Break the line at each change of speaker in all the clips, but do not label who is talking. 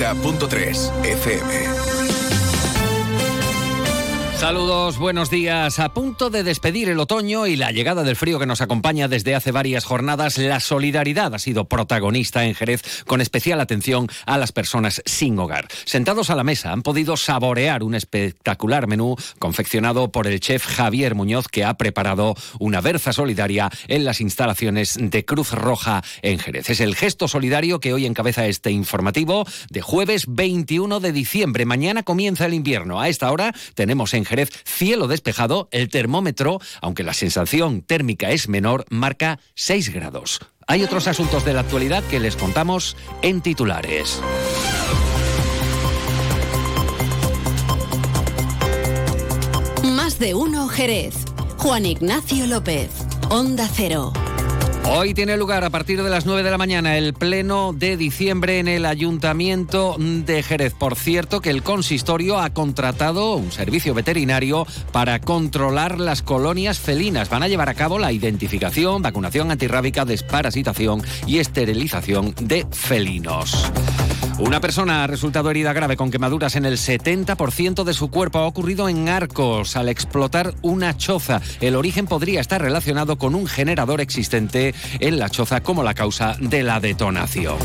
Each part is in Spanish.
90.3 FM.
Saludos, buenos días. A punto de despedir el otoño y la llegada del frío que nos acompaña desde hace varias jornadas, la solidaridad ha sido protagonista en Jerez, con especial atención a las personas sin hogar. Sentados a la mesa han podido saborear un espectacular menú confeccionado por el chef Javier Muñoz, que ha preparado una berza solidaria en las instalaciones de Cruz Roja en Jerez. Es el gesto solidario que hoy encabeza este informativo de jueves 21 de diciembre. Mañana comienza el invierno. A esta hora tenemos en Jerez, cielo despejado, el termómetro, aunque la sensación térmica es menor, marca 6 grados. Hay otros asuntos de la actualidad que les contamos en titulares.
Más de uno Jerez. Juan Ignacio López, Onda Cero.
Hoy tiene lugar a partir de las 9 de la mañana el pleno de diciembre en el Ayuntamiento de Jerez. Por cierto, que el consistorio ha contratado un servicio veterinario para controlar las colonias felinas. Van a llevar a cabo la identificación, vacunación antirrábica, desparasitación y esterilización de felinos. Una persona ha resultado herida grave con quemaduras en el 70% de su cuerpo. Ha ocurrido en Arcos al explotar una choza. El origen podría estar relacionado con un generador existente en la choza como la causa de la detonación.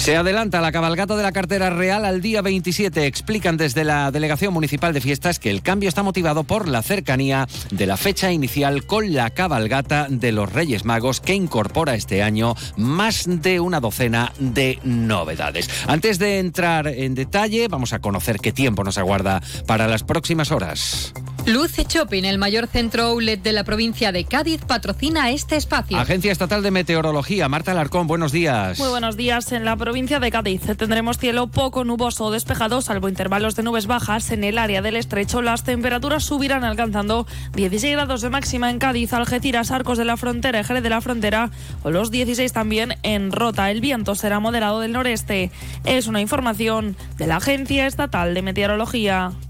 Se adelanta la cabalgata de la cartera real al día 27. Explican desde la Delegación Municipal de Fiestas que el cambio está motivado por la cercanía de la fecha inicial con la cabalgata de los Reyes Magos que incorpora este año más de una docena de novedades. Antes de entrar en detalle, vamos a conocer qué tiempo nos aguarda para las próximas horas.
Luce Shopping, el mayor centro outlet de la provincia de Cádiz, patrocina este espacio.
Agencia Estatal de Meteorología, Marta Alarcón, buenos días.
Muy buenos días. En la provincia de Cádiz tendremos cielo poco nuboso o despejado, salvo intervalos de nubes bajas. En el área del estrecho las temperaturas subirán alcanzando 16 grados de máxima en Cádiz, Algeciras, Arcos de la Frontera, Jerez de la Frontera o los 16 también en Rota. El viento será moderado del noreste. Es una información de la Agencia Estatal de Meteorología.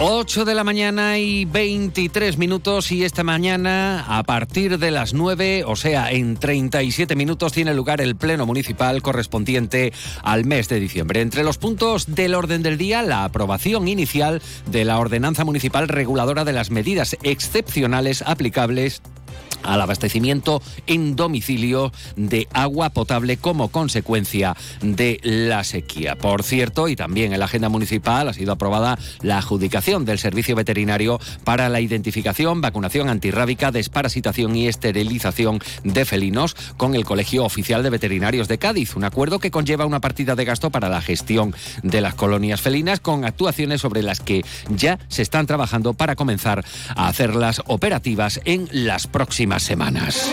8 de la mañana y 23 minutos y esta mañana a partir de las 9, o sea, en 37 minutos tiene lugar el Pleno Municipal correspondiente al mes de diciembre. Entre los puntos del orden del día, la aprobación inicial de la Ordenanza Municipal Reguladora de las medidas excepcionales aplicables al abastecimiento en domicilio de agua potable como consecuencia de la sequía. Por cierto, y también en la agenda municipal ha sido aprobada la adjudicación del servicio veterinario para la identificación, vacunación antirrábica, desparasitación y esterilización de felinos con el Colegio Oficial de Veterinarios de Cádiz, un acuerdo que conlleva una partida de gasto para la gestión de las colonias felinas con actuaciones sobre las que ya se están trabajando para comenzar a hacerlas operativas en las próximas semanas.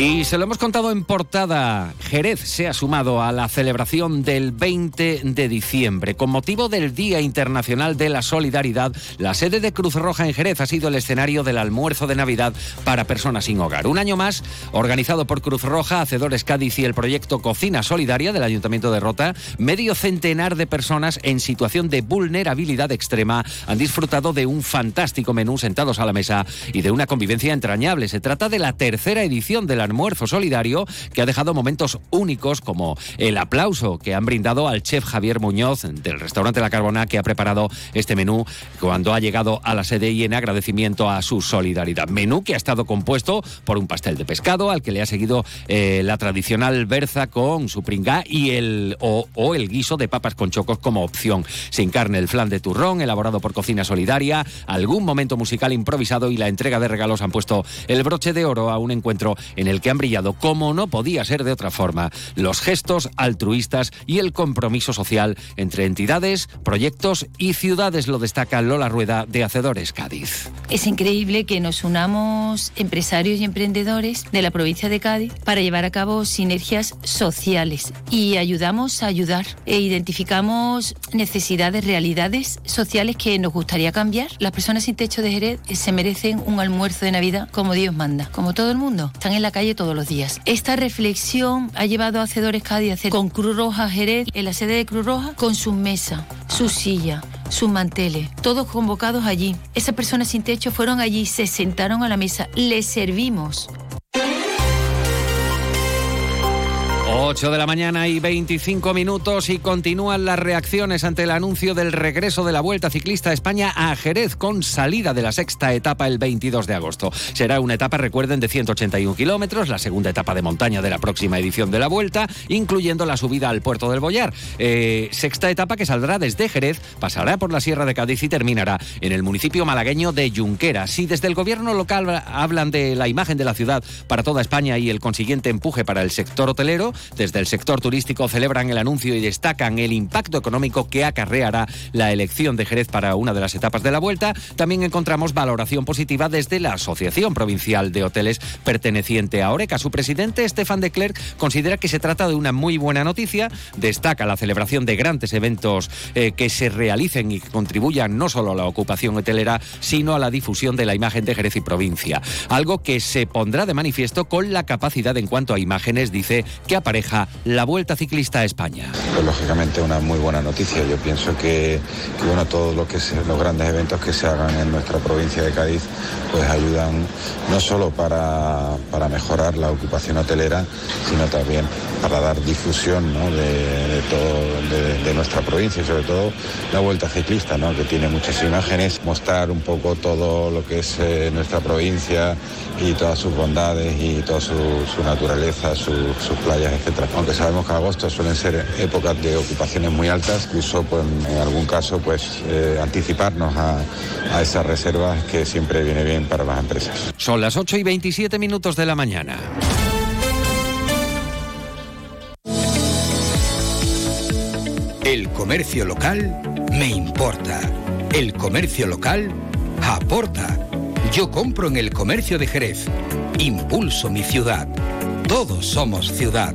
Y se lo hemos contado en portada. Jerez se ha sumado a la celebración del 20 de diciembre. Con motivo del Día Internacional de la Solidaridad, la sede de Cruz Roja en Jerez ha sido el escenario del almuerzo de Navidad para personas sin hogar. Un año más, organizado por Cruz Roja, Hacedores Cádiz y el proyecto Cocina Solidaria del Ayuntamiento de Rota, medio centenar de personas en situación de vulnerabilidad extrema han disfrutado de un fantástico menú sentados a la mesa y de una convivencia entrañable. Se trata de la tercera edición del almuerzo solidario que ha dejado momentos únicos como el aplauso que han brindado al chef Javier Muñoz del restaurante La Carbona que ha preparado este menú cuando ha llegado a la sede y en agradecimiento a su solidaridad. Menú que ha estado compuesto por un pastel de pescado al que le ha seguido eh, la tradicional berza con su pringá y el o, o el guiso de papas con chocos como opción. Sin carne el flan de turrón elaborado por Cocina Solidaria, algún momento musical improvisado y la entrega de regalos han puesto el broche de oro a un encuentro en el que han brillado, como no podía ser de otra forma, los gestos altruistas y el compromiso social entre entidades, proyectos y ciudades, lo destaca Lola Rueda de Hacedores Cádiz.
Es increíble que nos unamos empresarios y emprendedores de la provincia de Cádiz para llevar a cabo sinergias sociales y ayudamos a ayudar e identificamos necesidades, realidades sociales que nos gustaría cambiar. Las personas sin techo de Jerez se merecen un almuerzo de Navidad como Dios manda, como todo el mundo. Están en la calle todos los días. Esta reflexión ha llevado a Hacedores Cádiz a hacer con Cruz Roja Jerez, en la sede de Cruz Roja, con su mesa, su silla, sus manteles, todos convocados allí. Esas personas sin techo fueron allí, se sentaron a la mesa, les servimos.
8 de la mañana y 25 minutos y continúan las reacciones ante el anuncio del regreso de la Vuelta Ciclista a España a Jerez con salida de la sexta etapa el 22 de agosto. Será una etapa, recuerden, de 181 kilómetros, la segunda etapa de montaña de la próxima edición de la Vuelta, incluyendo la subida al puerto del Boyar. Eh, sexta etapa que saldrá desde Jerez, pasará por la Sierra de Cádiz y terminará en el municipio malagueño de Junquera. Si desde el gobierno local hablan de la imagen de la ciudad para toda España y el consiguiente empuje para el sector hotelero, desde el sector turístico celebran el anuncio y destacan el impacto económico que acarreará la elección de Jerez para una de las etapas de la vuelta. También encontramos valoración positiva desde la Asociación Provincial de Hoteles perteneciente a Oreca. Su presidente, Estefan de Klerk, considera que se trata de una muy buena noticia. Destaca la celebración de grandes eventos eh, que se realicen y contribuyan no solo a la ocupación hotelera, sino a la difusión de la imagen de Jerez y provincia. Algo que se pondrá de manifiesto con la capacidad en cuanto a imágenes, dice, que aparece la Vuelta Ciclista a España.
Pues, lógicamente una muy buena noticia. Yo pienso que, bueno, todos lo que los grandes eventos que se hagan en nuestra provincia de Cádiz pues ayudan no solo para, para mejorar la ocupación hotelera, sino también para dar difusión de, de, nuestra provincia y sobre todo la Vuelta Ciclista, que tiene muchas imágenes, mostrar un poco todo lo que es eh, nuestra provincia y todas sus bondades y toda su, naturaleza, sus playas, etc. Aunque sabemos que agosto suelen ser épocas de ocupaciones muy altas, incluso pues, en algún caso pues eh, anticiparnos a, a esas reservas que siempre viene bien para las empresas.
Son las 8 y 27 minutos de la mañana.
El comercio local me importa. El comercio local aporta. Yo compro en el comercio de Jerez. Impulso mi ciudad. Todos somos ciudad.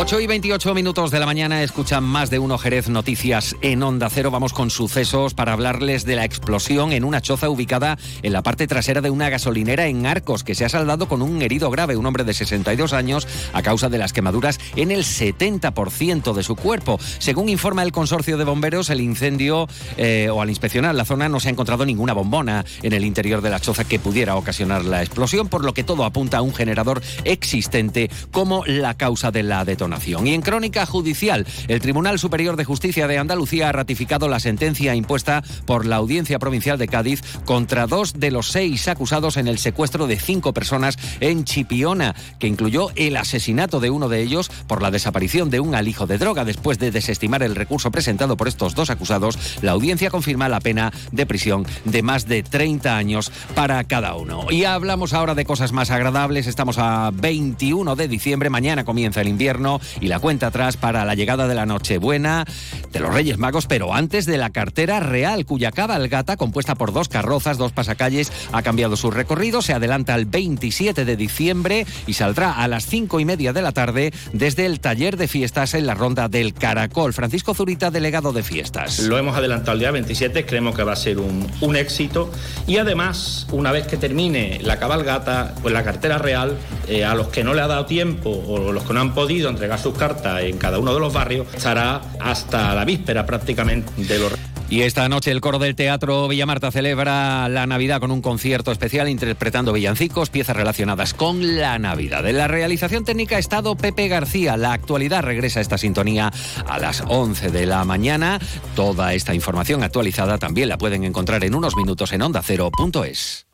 8 y 28 minutos de la mañana escuchan más de uno Jerez Noticias en Onda Cero. Vamos con sucesos para hablarles de la explosión en una choza ubicada en la parte trasera de una gasolinera en Arcos, que se ha saldado con un herido grave, un hombre de 62 años, a causa de las quemaduras en el 70% de su cuerpo. Según informa el consorcio de bomberos, el incendio eh, o al inspeccionar la zona no se ha encontrado ninguna bombona en el interior de la choza que pudiera ocasionar la explosión, por lo que todo apunta a un generador existente como la causa de la detonación. Y en crónica judicial, el Tribunal Superior de Justicia de Andalucía ha ratificado la sentencia impuesta por la Audiencia Provincial de Cádiz contra dos de los seis acusados en el secuestro de cinco personas en Chipiona, que incluyó el asesinato de uno de ellos por la desaparición de un alijo de droga. Después de desestimar el recurso presentado por estos dos acusados, la audiencia confirma la pena de prisión de más de 30 años para cada uno. Y hablamos ahora de cosas más agradables. Estamos a 21 de diciembre, mañana comienza el invierno y la cuenta atrás para la llegada de la Nochebuena de los Reyes Magos, pero antes de la cartera real, cuya cabalgata, compuesta por dos carrozas, dos pasacalles, ha cambiado su recorrido, se adelanta al 27 de diciembre y saldrá a las cinco y media de la tarde desde el taller de fiestas en la ronda del Caracol. Francisco Zurita, delegado de fiestas.
Lo hemos adelantado al día 27, creemos que va a ser un, un éxito y además, una vez que termine la cabalgata, pues la cartera real, eh, a los que no le ha dado tiempo o los que no han podido entregar sus cartas en cada uno de los barrios, estará hasta la víspera prácticamente de los
Y esta noche el coro del Teatro Villamarta celebra la Navidad con un concierto especial interpretando villancicos, piezas relacionadas con la Navidad. En la realización técnica ha estado Pepe García. La actualidad regresa a esta sintonía a las 11 de la mañana. Toda esta información actualizada también la pueden encontrar en unos minutos en ondacero.es.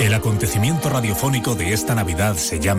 El acontecimiento radiofónico de esta Navidad se llama